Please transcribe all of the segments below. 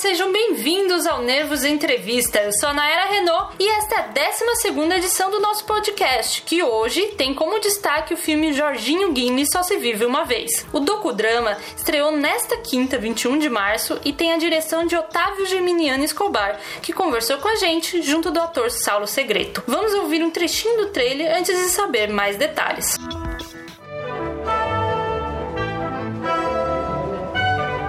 sejam bem-vindos ao Nervos Entrevista. Eu sou a Naera Renault e esta é a 12 edição do nosso podcast, que hoje tem como destaque o filme Jorginho Guinle Só Se Vive Uma Vez. O docudrama estreou nesta quinta, 21 de março, e tem a direção de Otávio Geminiano Escobar, que conversou com a gente junto do ator Saulo Segreto. Vamos ouvir um trechinho do trailer antes de saber mais detalhes.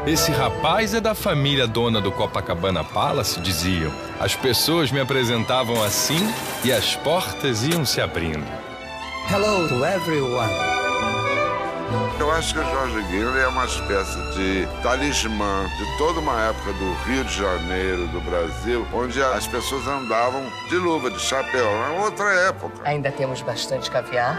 Esse rapaz é da família dona do Copacabana Palace, diziam. As pessoas me apresentavam assim e as portas iam se abrindo. Hello to everyone. Eu acho que o Jorge Guilherme é uma espécie de talismã de toda uma época do Rio de Janeiro, do Brasil, onde as pessoas andavam de luva, de chapéu. É outra época. Ainda temos bastante caviar.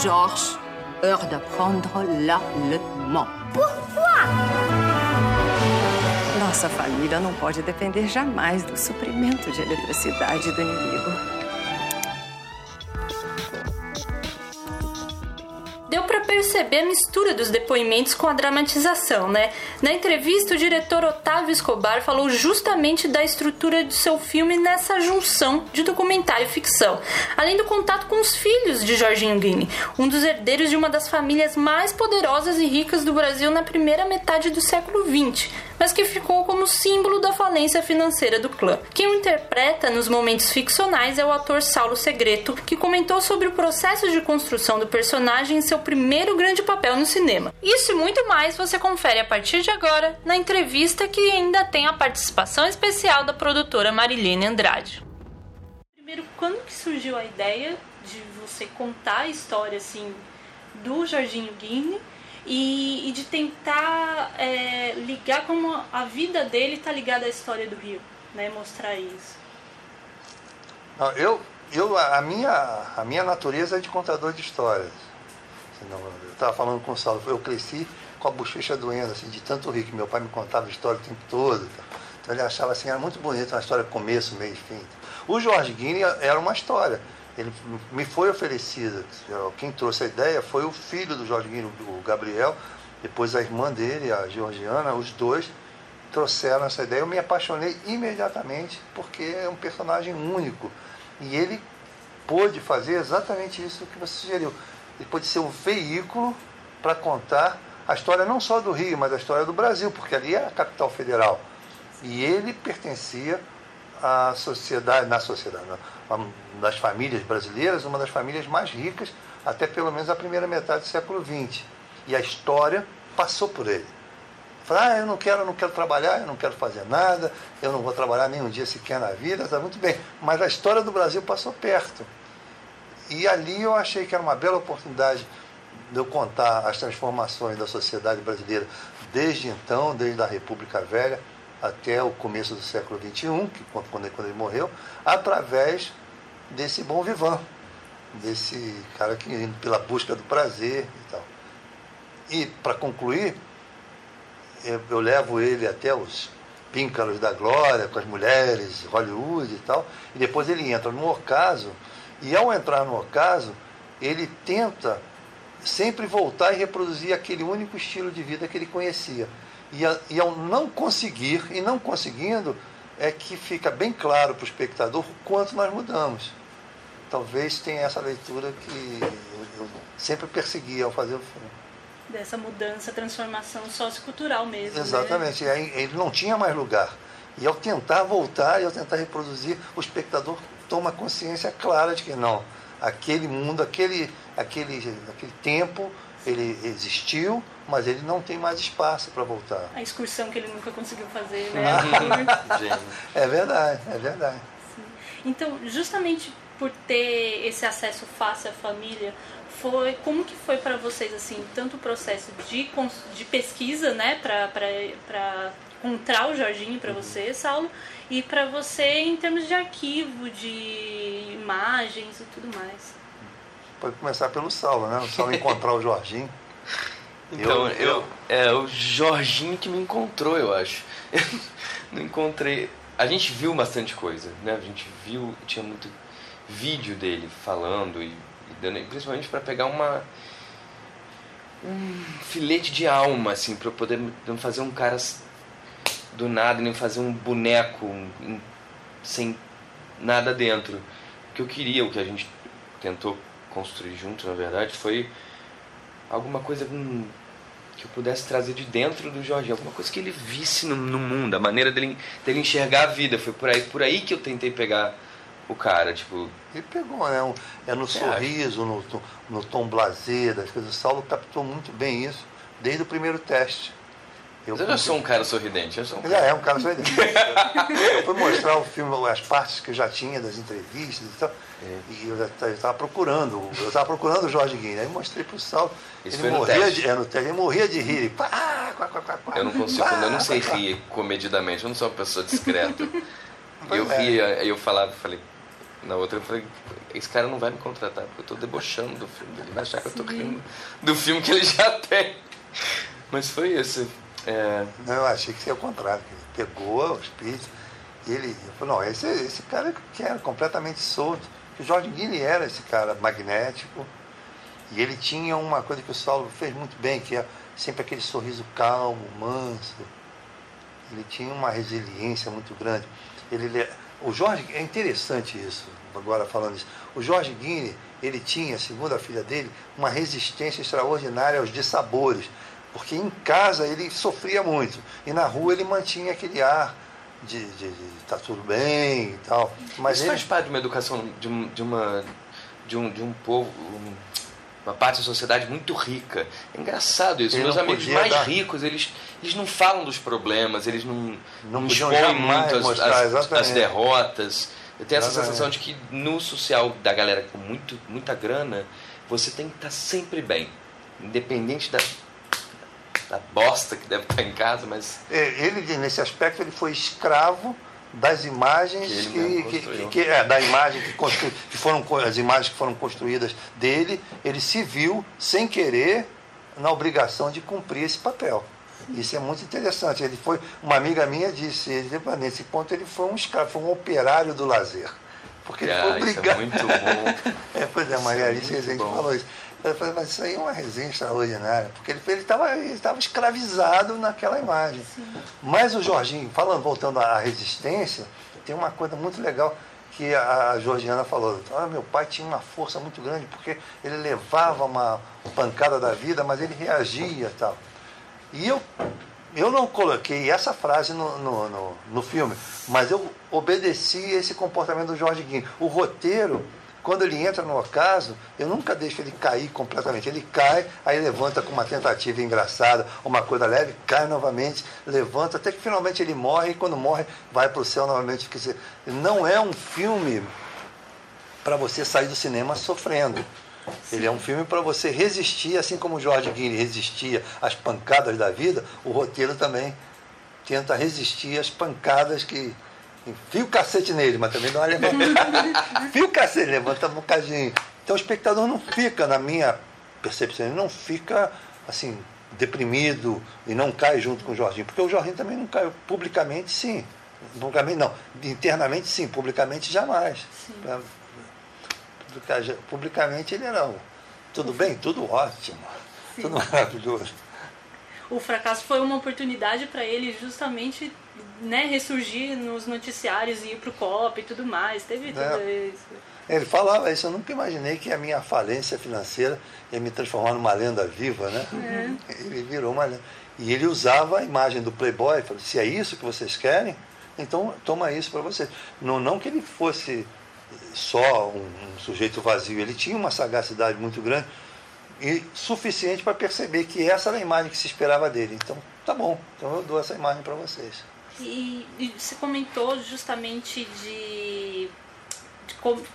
Georges heure d'apprendre l'allemand. Pourquoi? Nossa família não pode depender jamais do suprimento de eletricidade do inimigo. Perceber a mistura dos depoimentos com a dramatização, né? Na entrevista, o diretor Otávio Escobar falou justamente da estrutura de seu filme nessa junção de documentário e ficção, além do contato com os filhos de Jorginho Guine, um dos herdeiros de uma das famílias mais poderosas e ricas do Brasil na primeira metade do século XX, mas que ficou como símbolo da falência financeira do clã. Quem o interpreta nos momentos ficcionais é o ator Saulo Segreto, que comentou sobre o processo de construção do personagem em seu primeiro grande papel no cinema. Isso e muito mais você confere a partir de agora na entrevista que ainda tem a participação especial da produtora Marilene Andrade. Primeiro, quando que surgiu a ideia de você contar a história assim do Jorginho Guine e, e de tentar é, ligar como a vida dele está ligada à história do Rio, né? Mostrar isso. Eu, eu, a minha, a minha natureza é de contador de histórias. Senão, eu estava falando com o Saulo, eu cresci com a bochecha doendo, assim, de tanto rir que meu pai me contava história o tempo todo. Então ele achava assim, era muito bonito, uma história começo, meio e fim. O Jorge Guine era uma história. Ele me foi oferecida. Quem trouxe a ideia foi o filho do Jorge Guine, o Gabriel, depois a irmã dele, a Georgiana, os dois trouxeram essa ideia. Eu me apaixonei imediatamente porque é um personagem único. E ele pôde fazer exatamente isso que você sugeriu. Ele pôde ser um veículo para contar a história não só do Rio, mas a história do Brasil, porque ali é a capital federal. E ele pertencia à sociedade, na sociedade, uma das famílias brasileiras, uma das famílias mais ricas, até pelo menos a primeira metade do século XX. E a história passou por ele. Ah, eu não quero, eu não quero trabalhar, eu não quero fazer nada, eu não vou trabalhar nem um dia sequer na vida, está muito bem. Mas a história do Brasil passou perto. E ali eu achei que era uma bela oportunidade de eu contar as transformações da sociedade brasileira desde então, desde a República Velha até o começo do século XXI, que, quando ele morreu, através desse bom vivant, desse cara que indo pela busca do prazer e tal. E, para concluir, eu, eu, levo ele até os píncaros da glória, com as mulheres, Hollywood e tal, e depois ele entra no ocaso, e ao entrar no ocaso, ele tenta sempre voltar e reproduzir aquele único estilo de vida que ele conhecia. E, a, e ao não conseguir, e não conseguindo, é que fica bem claro para o espectador o quanto nós mudamos. Talvez tenha essa leitura que eu, eu sempre persegui ao fazer o filme. Dessa mudança, transformação sociocultural mesmo. né? Exatamente. Né? Ele não tinha mais lugar. E ao tentar voltar e ao tentar reproduzir, o espectador toma consciência clara de que não, aquele mundo, aquele, aquele, aquele tempo, ele existiu, mas ele não tem mais espaço para voltar. A excursão que ele nunca conseguiu fazer, né? é verdade, é verdade. Sim. Então, justamente por ter esse acesso fácil à família, foi como que foi para vocês assim, tanto o processo de, de pesquisa, né, para encontrar o Jorginho para você, Saulo, e para você em termos de arquivo, de imagens e tudo mais. Pode começar pelo Saulo, né? O Saulo encontrar o Jorginho. Então, eu, eu, é o Jorginho que me encontrou, eu acho. Eu não encontrei. A gente viu bastante coisa, né? A gente viu, tinha muito vídeo dele falando e, e dando, principalmente para pegar uma um filete de alma, assim, eu poder não fazer um cara do nada, nem fazer um boneco um, sem nada dentro. O que eu queria, o que a gente tentou construir junto, na verdade, foi alguma coisa um, que eu pudesse trazer de dentro do Jorge, alguma coisa que ele visse no, no, mundo, a maneira dele, dele enxergar a vida. Foi por aí, por aí que eu tentei pegar o cara, tipo. Ele pegou, né? É no sorriso, no, no, tom blazer das coisas. O Saulo captou muito bem isso desde o primeiro teste. Eu, Mas eu já sou um cara sorridente. Eu sou um cara... É, é um cara sorridente. eu fui mostrar o filme, as partes que eu já tinha das entrevistas e tal. É. E eu estava procurando, eu estava procurando o Jorge Guilherme. Aí mostrei para o Saulo. Isso ele morria de, é, no teste, ele morria de rir. Ele, pá, quá, quá, quá, eu não consigo, pá, eu não sei rir comedidamente, eu não sou uma pessoa discreta. eu ria, aí eu falava, falei, na outra eu falei, esse cara não vai me contratar, porque eu estou debochando do filme Ele vai achar que eu estou rindo do filme que ele já tem. Mas foi isso. É... Não, eu achei que seria o contrário, que ele pegou o espírito e ele falou, não, esse, esse cara que era completamente solto. O Jorge Guilherme era esse cara magnético e ele tinha uma coisa que o Saulo fez muito bem, que é sempre aquele sorriso calmo, manso. Ele tinha uma resiliência muito grande. Ele, o Jorge, é interessante isso, agora falando isso. O Jorge Guine, ele tinha, segundo a filha dele, uma resistência extraordinária aos dissabores, porque em casa ele sofria muito e na rua ele mantinha aquele ar de, de, de tá tudo bem e tal. Mas isso ele... faz parte de uma educação de, de uma de um, de um povo uma parte da sociedade muito rica. É engraçado isso. Ele Meus amigos mais dar... ricos, eles, eles não falam dos problemas, eles não, não, não expõem muito as, as, as, derrotas. Eu tenho essa sensação de que no social da galera com muito, muita grana, você tem que estar sempre bem. Independente da, da bosta que deve estar em casa, mas... É, ele, nesse aspecto, ele foi escravo das imagens que, que, que, que é, da imagem que, constru, que foram as imagens que foram construídas dele, ele se viu sem querer na obrigação de cumprir esse papel. Isso é muito interessante. Ele foi, uma amiga minha disse, ele, nesse ponto ele foi um escravo, foi um operário do lazer. Porque ele foi obrigado. Isso é muito bom. é, pois é, Maria Alice Rezende falou isso. Eu falei, mas isso aí é uma resenha extraordinária, porque ele estava ele escravizado naquela imagem. Sim. Mas o Jorginho, falando, voltando à resistência, tem uma coisa muito legal que a Georgiana falou. Ah, meu pai tinha uma força muito grande, porque ele levava uma pancada da vida, mas ele reagia e tal. E eu, eu não coloquei essa frase no, no, no, no filme, mas eu obedeci esse comportamento do Jorge Guinho. O roteiro quando ele entra no ocaso, eu nunca deixo ele cair completamente. Ele cai, aí levanta com uma tentativa engraçada, uma coisa leve, cai novamente, levanta, até que finalmente ele morre, e quando morre, vai para o céu novamente. Quer dizer, não é um filme para você sair do cinema sofrendo. Ele é um filme para você resistir, assim como o George Guilherme resistia às pancadas da vida, o roteiro também tenta resistir às pancadas que Enfia o cacete nele, mas também dá uma levantada. Fia o cacete, levanta um bocadinho. Então o espectador não fica, na minha percepção, ele não fica assim, deprimido e não cai junto com o Jorginho. Porque o Jorginho também não caiu publicamente, sim. Publicamente não. Internamente sim, publicamente jamais. Publicamente ele era. Tudo bem? Tudo ótimo. Sim. Tudo maravilhoso. O fracasso foi uma oportunidade para ele justamente né, ressurgir nos noticiários e ir pro COP e tudo mais. Teve tudo é. isso. Ele falava isso, eu nunca imaginei que a minha falência financeira ia me transformar numa lenda viva, né? É. Ele virou uma lenda. E ele usava a imagem do Playboy, falou, se é isso que vocês querem, então toma isso para vocês. Não, não que ele fosse só um, um, sujeito vazio, ele tinha uma sagacidade muito grande e suficiente para perceber que essa era a imagem que se esperava dele. Então, tá bom, então eu dou essa imagem para vocês. E, e você comentou justamente de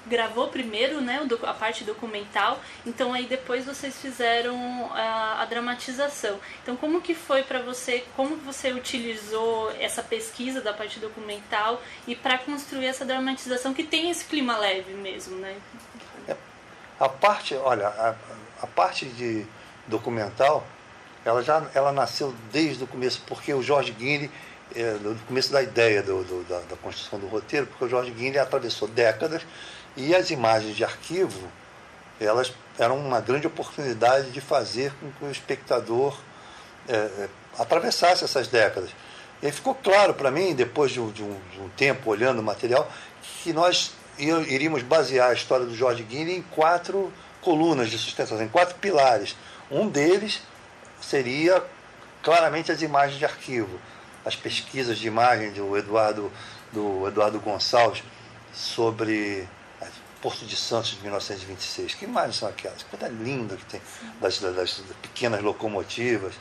gravou primeiro né, a parte documental, então aí depois vocês fizeram a, a dramatização. Então como que foi para você, como você utilizou essa pesquisa da parte documental e para construir essa dramatização que tem esse clima leve mesmo, né? É, a parte, olha, a, a parte de documental, ela já ela nasceu desde o começo, porque o Jorge Guinle no começo da ideia do, do, da, da, construção do roteiro, porque o Jorge Guilherme atravessou décadas e as imagens de arquivo elas eram uma grande oportunidade de fazer com que o espectador é, é atravessasse essas décadas. E ficou claro para mim, depois de um, de, um, de um, tempo olhando o material, que nós iríamos basear a história do George Guinea em quatro colunas de sustentação, em quatro pilares. Um deles seria claramente as imagens de arquivo, as pesquisas de imagem do Eduardo, do Eduardo Gonçalves sobre Porto de Santos de 1926. Que imagens são aquelas? Que coisa linda que tem das, das, pequenas locomotivas.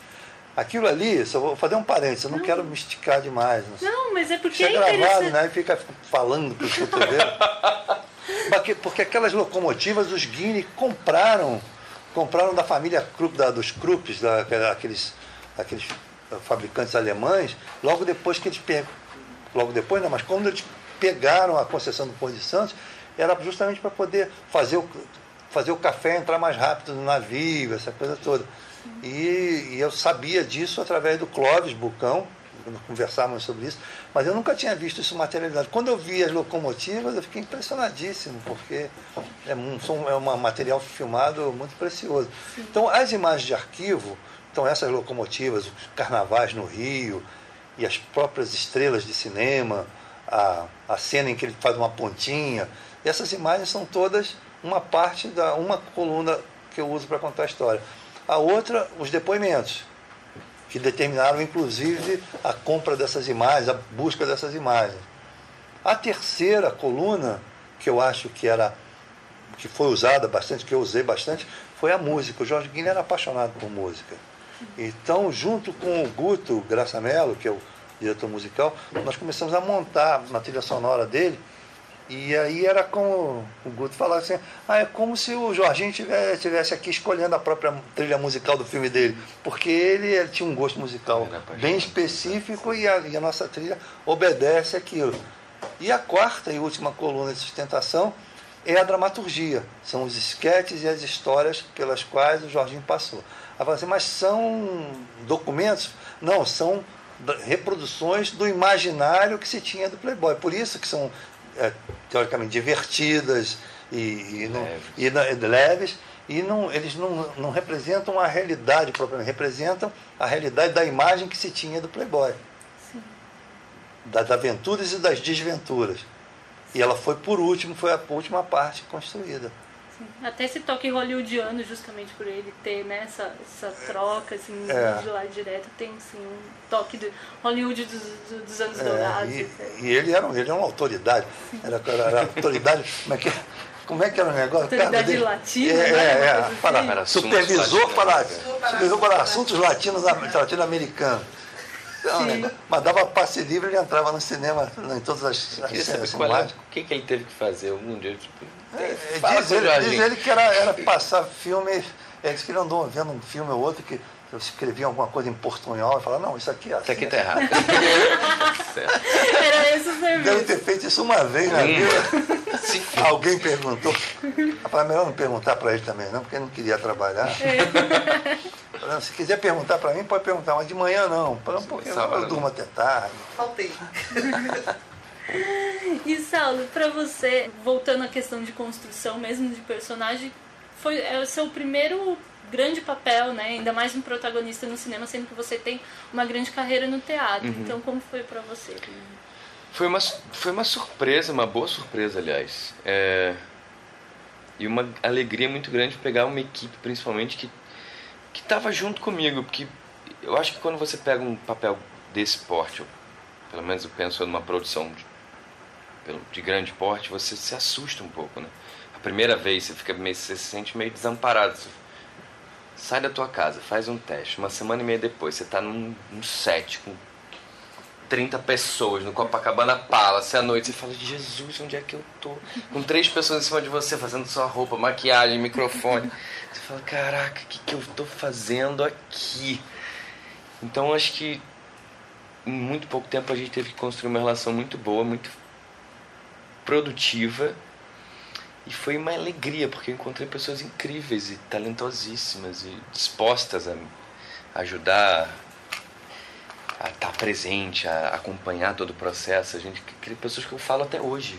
Aquilo ali, só vou fazer um parênteses, eu não, não. quero me esticar demais. Não, não mas é porque Isso é, é gravado, né? E fica falando para os cotovelos. porque, porque aquelas locomotivas, os Guinness compraram, compraram da família Krupp, da, dos Krupps, da, aqueles, aqueles fabricantes alemães, logo depois que eles logo depois, não, mas quando eles pegaram a concessão do Porto de Santos, era justamente para poder fazer o, fazer o café entrar mais rápido no navio, essa coisa toda. E, e, eu sabia disso através do Clóvis Bucão, conversávamos sobre isso, mas eu nunca tinha visto isso materializado. Quando eu vi as locomotivas, eu fiquei impressionadíssimo, porque é um, é um material filmado muito precioso. Então, as imagens de arquivo, então essas locomotivas, os carnavais no Rio e as próprias estrelas de cinema, a, a cena em que ele faz uma pontinha, essas imagens são todas uma parte da uma coluna que eu uso para contar a história. A outra, os depoimentos, que determinaram inclusive a compra dessas imagens, a busca dessas imagens. A terceira coluna, que eu acho que era que foi usada bastante, que eu usei bastante, foi a música. O Jorge Guilherme era apaixonado por música. Então, junto com o Guto Graça Mello, que é o diretor musical, nós começamos a montar na trilha sonora dele e aí era como o Guto falava assim, ah, é como se o Jorginho tivesse, tivesse aqui escolhendo a própria trilha musical do filme dele, porque ele, ele tinha um gosto musical bem específico e a, e a, nossa trilha obedece aquilo. E a quarta e última coluna de sustentação é a dramaturgia, são os esquetes e as histórias pelas quais o Jorginho passou. Assim, mas são documentos? Não, são reproduções do imaginário que se tinha do Playboy. Por isso que são é, teoricamente divertidas e, e, não, e, e leves e não, eles não, não representam a realidade propriamente, representam a realidade da imagem que se tinha do Playboy. Sim. Das aventuras e das desventuras. E ela foi por último, foi a última parte construída. Sim. Até esse toque hollywoodiano, justamente por ele ter né, essa, essa troca, assim, é. de lá direto, tem assim, um toque do Hollywood dos, dos anos é, dourados. E, e, ele, era, ele era uma autoridade. Era, era, era autoridade. Como é que como é que era o negócio? Autoridade latina. É, né? é, é para, para supervisor, para, supervisor para assuntos latinos latino-americanos. Então, mas dava passe livre, ele entrava no cinema, em todas as, as cenas. É, o que, que ele teve que fazer? Um dia, tipo, é, diz, ele, diz ele que era, era passar filme, eles que ele andou vendo um filme ou outro que eu escrevia alguma coisa em portunhol e falava, não, isso aqui é assim. Isso aqui tá errado. Era esse o serviço. Deve ter feito isso uma vez na vida. Sim. Alguém perguntou. Eu falei, melhor não perguntar para ele também, não, porque ele não queria trabalhar. É. Se quiser perguntar para mim, pode perguntar, mas de manhã não. Porque eu, eu durmo até tarde. Faltei. E Saulo, para você, voltando à questão de construção mesmo de personagem, foi é o seu primeiro grande papel, né? Ainda mais um protagonista no cinema, sendo que você tem uma grande carreira no teatro. Uhum. Então, como foi para você? Foi uma, foi uma surpresa, uma boa surpresa, aliás. É... E uma alegria muito grande pegar uma equipe, principalmente, que que estava junto comigo, porque eu acho que quando você pega um papel desse porte, pelo menos eu penso numa produção de, de grande porte, você se assusta um pouco, né? A primeira vez você fica meio, você se sente meio desamparado. Você sai da tua casa, faz um teste, uma semana e meia depois, você está num, num set com 30 pessoas no Copacabana Palace à noite, você fala, Jesus, onde é que eu tô? Com três pessoas em cima de você, fazendo sua roupa, maquiagem, microfone. Você fala, caraca, o que, que eu tô fazendo aqui? Então acho que em muito pouco tempo a gente teve que construir uma relação muito boa, muito produtiva. E foi uma alegria, porque eu encontrei pessoas incríveis e talentosíssimas e dispostas a ajudar, a estar presente, a acompanhar todo o processo. A gente cria pessoas que eu falo até hoje.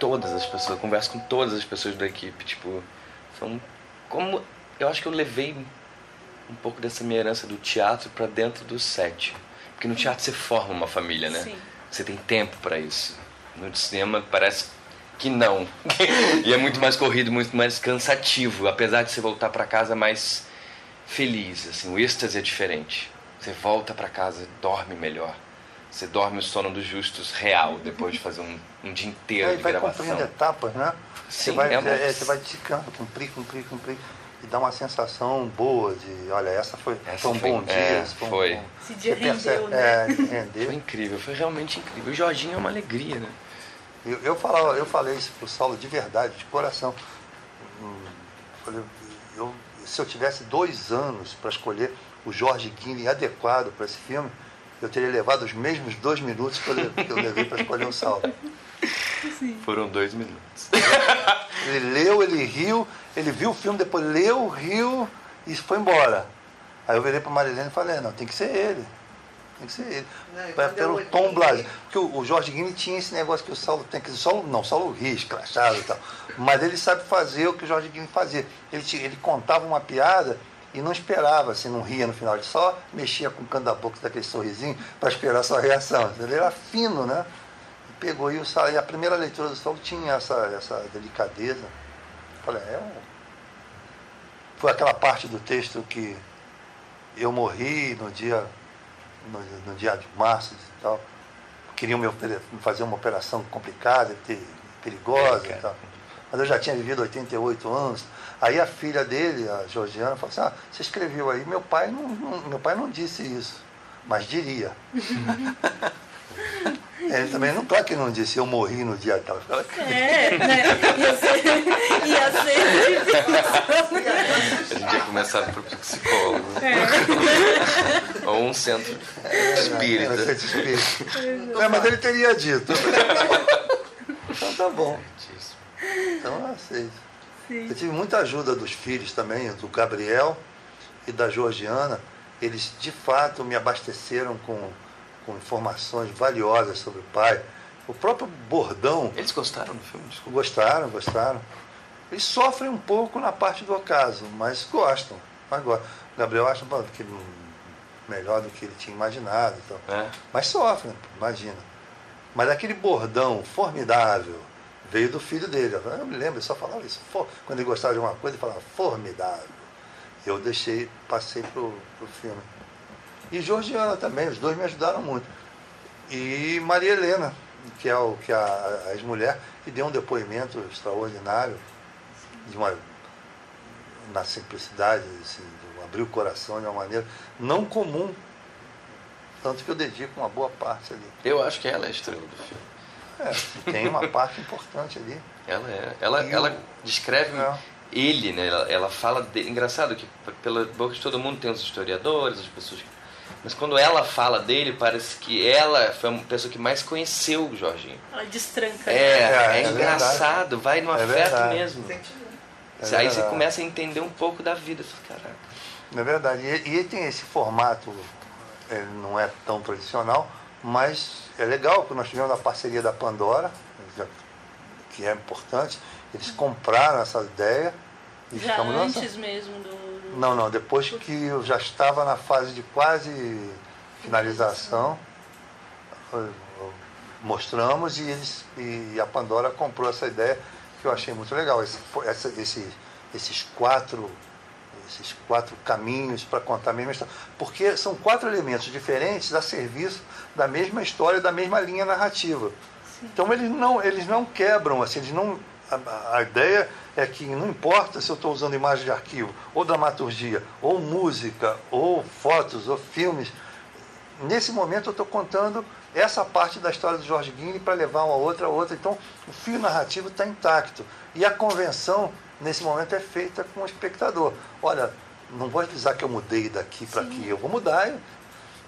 Todas as pessoas, eu converso com todas as pessoas da equipe. Tipo, um, como eu acho que eu levei um pouco dessa minha herança do teatro para dentro do set. Porque no teatro você forma uma família, né? Sim. Você tem tempo para isso. No cinema parece que não. e é muito mais corrido, muito mais cansativo, apesar de você voltar para casa mais feliz, assim, o êxtase é diferente. Você volta para casa, dorme melhor. Você dorme o sono dos justos real depois de fazer um, um dia inteiro é, de vai gravação. Vai etapas, né? Sim, você vai, é uma... é, você vai ticando, cumprir, cumprir, cumprir e dá uma sensação boa de, olha, essa foi, essa foi um foi, bom dia. É, foi. foi. Um, Esse dia rendeu, percebe, né? É, rendeu. Foi incrível, foi realmente incrível. O Jorginho é uma alegria, né? Eu, eu, falava, eu falei isso pro Saulo de verdade, de coração. Falei, eu, se eu tivesse dois anos para escolher o Jorge Guilherme adequado para esse filme, eu teria levado os mesmos dois minutos que eu levei para escolher o Saulo. Sim. Foram dois minutos. Ele leu, ele riu, ele viu o filme, depois leu, riu e foi embora. Aí eu virei para Marilene e falei, não, tem que ser ele. Tem que ser ele. Não, pelo tom blasé. Porque o, o Jorge Guini tinha esse negócio que o Saulo tem, que o Saulo não, o Saulo ri, escrachado e tal. Mas ele sabe fazer o que o Jorge Guini fazia. Ele, ele contava uma piada e não esperava, assim, não ria no final, ele só mexia com o canto da boca daquele sorrisinho para esperar a sua reação. Ele era fino, né? pegou e, o, e a primeira leitura do Saulo tinha essa, essa delicadeza. Falei, é um... Foi aquela parte do texto que eu morri no dia, no, no dia de março e tal. Queriam me fazer uma operação complicada, perigosa é, e tal. Mas eu já tinha vivido 88 anos. Aí a filha dele, a Georgiana, falou assim, ah, você escreveu aí, meu pai não, não meu pai não disse isso, mas diria. Ele também não, claro que não disse eu morri no dia tal. É, né? Ia ser, ia ser A gente ia começar para o psicólogo. É. Ou um centro espírita. É, centro espírita. É, mas ele teria dito. Então tá bom. Então eu aceito. Sim. Eu tive muita ajuda dos filhos também, do Gabriel e da Georgiana. Eles de fato me abasteceram com com informações valiosas sobre o pai. O próprio bordão. Eles gostaram do filme? Desculpa. Gostaram, gostaram. Eles sofrem um pouco na parte do ocaso, mas gostam. Mas gostam. O Gabriel acha que melhor do que ele tinha imaginado. Então. É. Mas sofrem, imagina. Mas aquele bordão formidável veio do filho dele. Eu me lembro, ele só falava isso. Quando ele gostava de uma coisa, ele falava formidável. Eu deixei, passei pro, pro filme. E Georgiana também, os dois me ajudaram muito. E Maria Helena, que é, o, que é a, a ex-mulher, que deu um depoimento extraordinário, de uma, na simplicidade, assim, abriu o coração de uma maneira não comum. Tanto que eu dedico uma boa parte ali. Eu acho que ela é a estrela do filme. É, tem uma parte importante ali. Ela é. Ela, ela descreve é. ele, né? Ela, ela fala. De, engraçado que pela boca de todo mundo tem os historiadores, as pessoas que mas quando ela fala dele, parece que ela foi a pessoa que mais conheceu o Jorginho. Ela destranca. É, é, é, é engraçado, vai no é afeto verdade. mesmo. É aí verdade. você começa a entender um pouco da vida. Caraca. É verdade. E, e ele tem esse formato, ele não é tão tradicional, mas é legal, porque nós tivemos a parceria da Pandora, que é importante. Eles compraram essa ideia. E Já antes mesmo do não, não. Depois que eu já estava na fase de quase finalização, mostramos e, eles, e a Pandora comprou essa ideia que eu achei muito legal. Esse, essa, esse, esses quatro esses quatro caminhos para contar a mesma história. Porque são quatro elementos diferentes a serviço da mesma história, da mesma linha narrativa. Sim. Então eles não, eles não quebram, assim, eles não. A, a ideia é que não importa se eu estou usando imagem de arquivo, ou dramaturgia, ou música, ou fotos, ou filmes, nesse momento eu estou contando essa parte da história do Jorge Guini para levar uma outra a outra. Então, o fio narrativo está intacto. E a convenção, nesse momento, é feita com o espectador. Olha, não vou avisar que eu mudei daqui para aqui, eu vou mudar.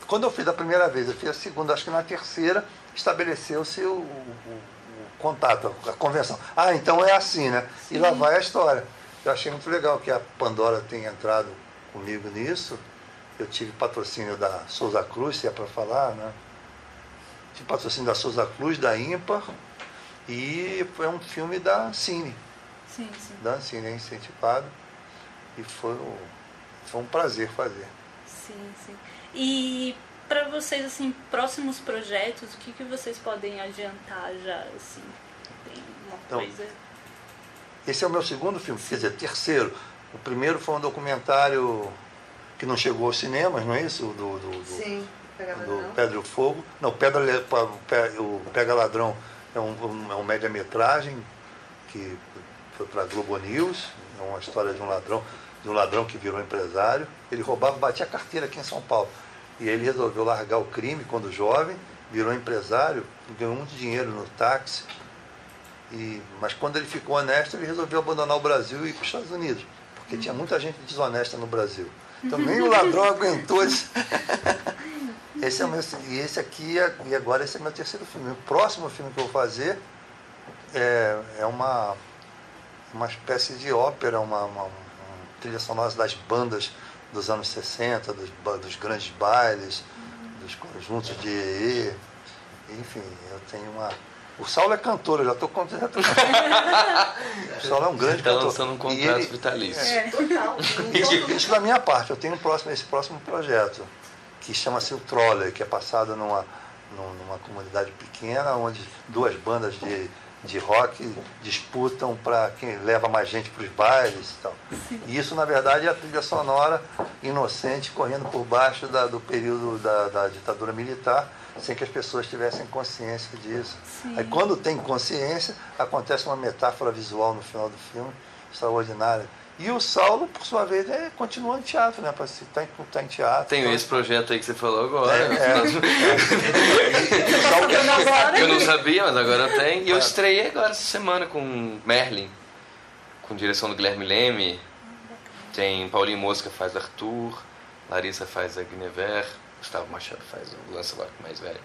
Quando eu fiz a primeira vez, eu fiz a segunda, acho que na terceira, estabeleceu-se o, o contato, a convenção. Ah, então é assim, né? Sim. E lá vai a história. Eu achei muito legal que a Pandora tenha entrado comigo nisso. Eu tive patrocínio da Souza Cruz, se é para falar, né? Tive patrocínio da Souza Cruz, da Ímpar, e foi um filme da Cine. Sim, sim. Dancing é incentivado e foi, um, foi um prazer fazer. Sim, sim. E para vocês, assim, próximos projetos, o que, que vocês podem adiantar já, assim? Tem uma então, coisa... Esse é o meu segundo filme, quer dizer, terceiro. O primeiro foi um documentário que não chegou aos cinemas, não é isso? Do, do, do Sim, Pega do Pedro Fogo. Não, Pedra, o Pega Ladrão é um, é um média-metragem que foi para a Globo News, é uma história de um ladrão, de um ladrão que virou empresário. Ele roubava, batia carteira aqui em São Paulo. E ele resolveu largar o crime quando jovem, virou empresário, ganhou muito dinheiro no táxi. E, mas quando ele ficou honesto, ele resolveu abandonar o Brasil e ir para os Estados Unidos, porque tinha muita gente desonesta no Brasil. Então nem o ladrão aguentou. Esse, esse é meu, e esse aqui, é, e agora esse é meu terceiro filme. O próximo filme que eu vou fazer é, é uma, uma espécie de ópera, uma, uma, uma trilha sonora das bandas dos anos 60, dos, dos grandes bailes, dos conjuntos de EE. Enfim, eu tenho uma. O Saulo é cantor, eu já estou contando. o Saulo é um grande tá cantor. lançando um contrato ele, vitalício. É, total. Isso da minha parte, eu tenho um próximo, esse próximo projeto, que chama-se o Troller, que é passado numa, numa comunidade pequena, onde duas bandas de de rock disputam para quem leva mais gente para os bailes e tal. E isso, na verdade, é a trilha sonora inocente correndo por baixo da, do período da, da, ditadura militar, sem que as pessoas tivessem consciência disso. Sim. Aí, quando tem consciência, acontece uma metáfora visual no final do filme extraordinária. E o Saulo, por sua vez, é, continua em teatro, né? Para estar em, tá em teatro. Tem então... esse projeto aí que você falou agora. É, é, é. eu não sabia, mas agora tem. E eu estreiei agora essa semana com Merlin, com direção do Guilherme Leme. Tem Paulinho Mosca faz Arthur, Larissa faz a Guinevere, Gustavo Machado faz o Lancelot mais velho.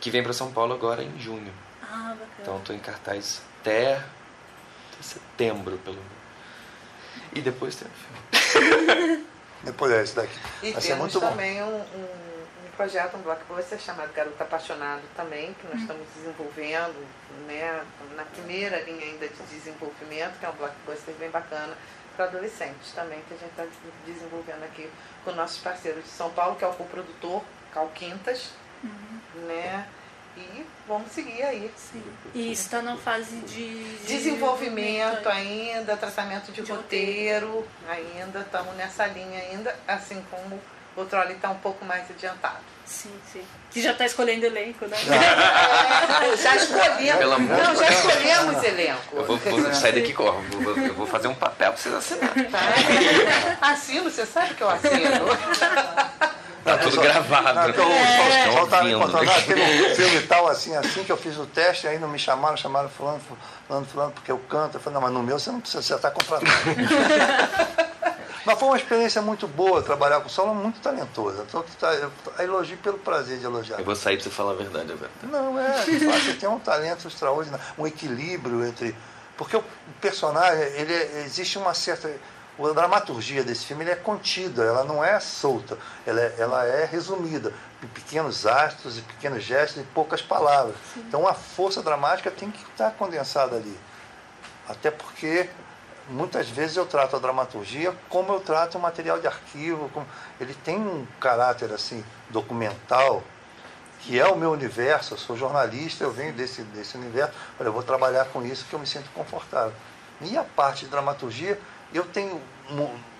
Que vem para São Paulo agora em junho. Ah, bacana. Então estou em cartaz até, até setembro, pelo menos. E depois tem o filme. depois é esse daqui. E Vai temos também um, um, um, projeto, um blockbuster chamado Garoto Apaixonado também, que nós hum. estamos desenvolvendo, né, na primeira linha ainda de desenvolvimento, que é um blockbuster bem bacana para adolescentes também, que a gente está desenvolvendo aqui com nossos parceiros de São Paulo, que é o coprodutor Cal Quintas, uhum. né? E vamos seguir aí. Sim. E está na fase de desenvolvimento, ainda, tratamento de, de roteiro, roteiro, ainda estamos nessa linha ainda, assim como o Trolley está um pouco mais adiantado. Sim, sim. Que já está escolhendo elenco, né? É, já escolhemos. Não, já escolhemos elenco. Eu vou, vou sair daqui corro. Eu vou fazer um papel para vocês assinarem. Assino, você sabe que eu assino. Tá tudo gravado. Não, então, é. Faustão me contando, ah, teve um filme tal, assim, assim, que eu fiz o teste, aí não me chamaram, chamaram fulano, fulano, fulano, porque eu canto. Eu falei, não, mas no meu você não precisa, você está contratado. mas foi uma experiência muito boa trabalhar com o Saulo, muito talentoso. Então, tá, eu elogio pelo prazer de elogiar. Eu vou sair para você falar a verdade, Alberto. Não, é, você tem um talento extraordinário, um equilíbrio entre... Porque o personagem, ele, é, existe uma certa a dramaturgia desse filme é contida, ela não é solta, ela é, ela é resumida em pequenos astros e pequenos gestos e poucas palavras. Sim. Então a força dramática tem que estar condensada ali. Até porque muitas vezes eu trato a dramaturgia como eu trato o material de arquivo, como... ele tem um caráter assim documental que é o meu universo, eu sou jornalista, eu venho desse, desse universo, eu vou trabalhar com isso que eu me sinto confortável. E a parte de dramaturgia, eu tenho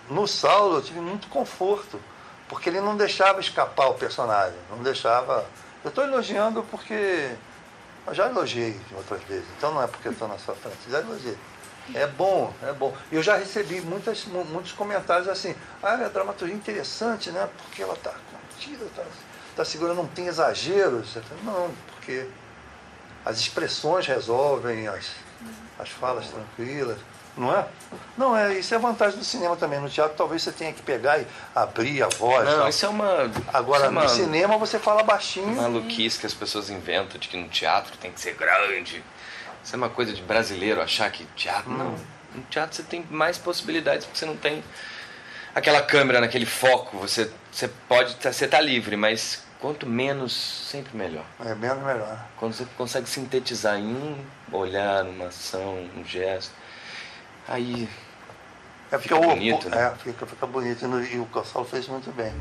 no Saulo eu tive muito conforto, porque ele não deixava escapar o personagem, não deixava. Eu estou elogiando porque eu já elogiei outras vezes, então não é porque estou na sua frente, já elogiei. É bom, é bom. Eu já recebi muitas, muitos comentários assim, ah, a dramaturgia é interessante, né? Porque ela está contida, está tá segura, não tem exageros. Não, porque as expressões resolvem, as, as falas tranquilas. Não é? Não, é, isso é vantagem do cinema também. No teatro talvez você tenha que pegar e abrir a voz. Não, tal. isso é uma. Agora, é uma, no cinema você fala baixinho. Maluquice que as pessoas inventam de que no teatro tem que ser grande. Isso é uma coisa de brasileiro achar que teatro. Hum. Não. No teatro você tem mais possibilidades porque você não tem aquela câmera naquele foco. Você, você pode. Você tá livre, mas quanto menos, sempre melhor. É menos melhor. Quando você consegue sintetizar em um olhar, uma ação, um gesto Aí. É, fica, fica bonito, o, né? É, fica, fica bonito e o Gonçalo fez muito bem.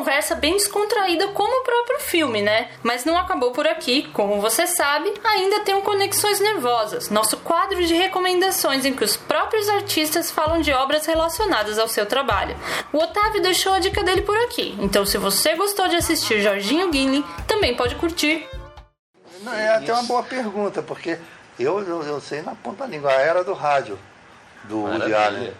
conversa bem descontraída como o próprio filme, né? Mas não acabou por aqui. Como você sabe, ainda tem o Conexões Nervosas, nosso quadro de recomendações em que os próprios artistas falam de obras relacionadas ao seu trabalho. O Otávio deixou a dica dele por aqui, então se você gostou de assistir Jorginho Guinle, também pode curtir. Não, é até uma boa pergunta, porque eu, eu, eu sei na ponta da língua, a era do rádio, do Woody Allen.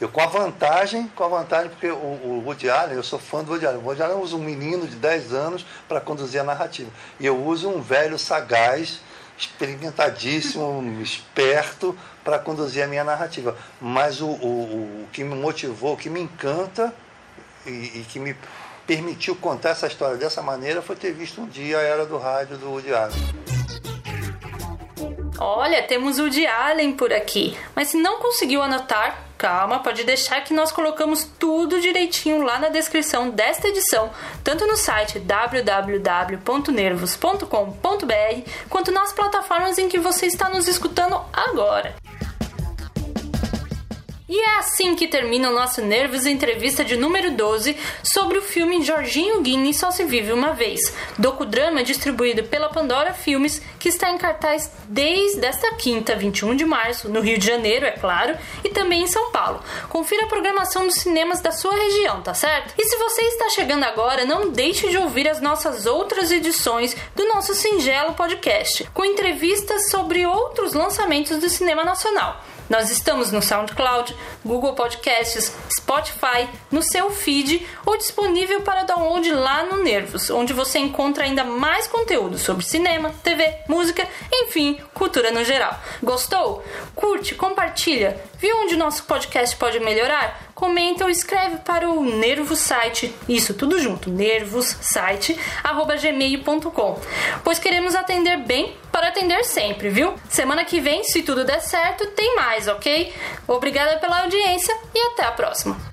Eu com a vantagem, com a vantagem, porque o, o Woody Allen, eu sou fã do Woody Allen. O Woody Allen usa um menino de 10 anos para conduzir a narrativa. E eu uso um velho sagaz, experimentadíssimo, esperto, para conduzir a minha narrativa. Mas o, o, o, que me motivou, o que me encanta e, e, que me permitiu contar essa história dessa maneira foi ter visto um dia a Era do Rádio do Woody Allen. Olha, temos o de Allen por aqui, mas se não conseguiu anotar, calma, pode deixar que nós colocamos tudo direitinho lá na descrição desta edição, tanto no site www.nervos.com.br quanto nas plataformas em que você está nos escutando agora. E é assim que termina o nosso Nervos Entrevista de número 12 sobre o filme Jorginho Guinness Só Se Vive Uma Vez, docudrama distribuído pela Pandora Filmes, que está em cartaz desde esta quinta, 21 de março, no Rio de Janeiro, é claro, e também em São Paulo. Confira a programação dos cinemas da sua região, tá certo? E se você está chegando agora, não deixe de ouvir as nossas outras edições do nosso singelo podcast, com entrevistas sobre outros lançamentos do cinema nacional. Nós estamos no SoundCloud, Google Podcasts, Spotify, no seu feed ou disponível para download lá no Nervos, onde você encontra ainda mais conteúdo sobre cinema, TV, música, enfim, cultura no geral. Gostou? Curte, compartilha. Viu onde nosso podcast pode melhorar? Comenta ou escreve para o Nervos Site, isso tudo junto, nervossite@gmail.com. Pois queremos atender bem para atender sempre, viu? Semana que vem, se tudo der certo, tem mais, ok? Obrigada pela audiência e até a próxima.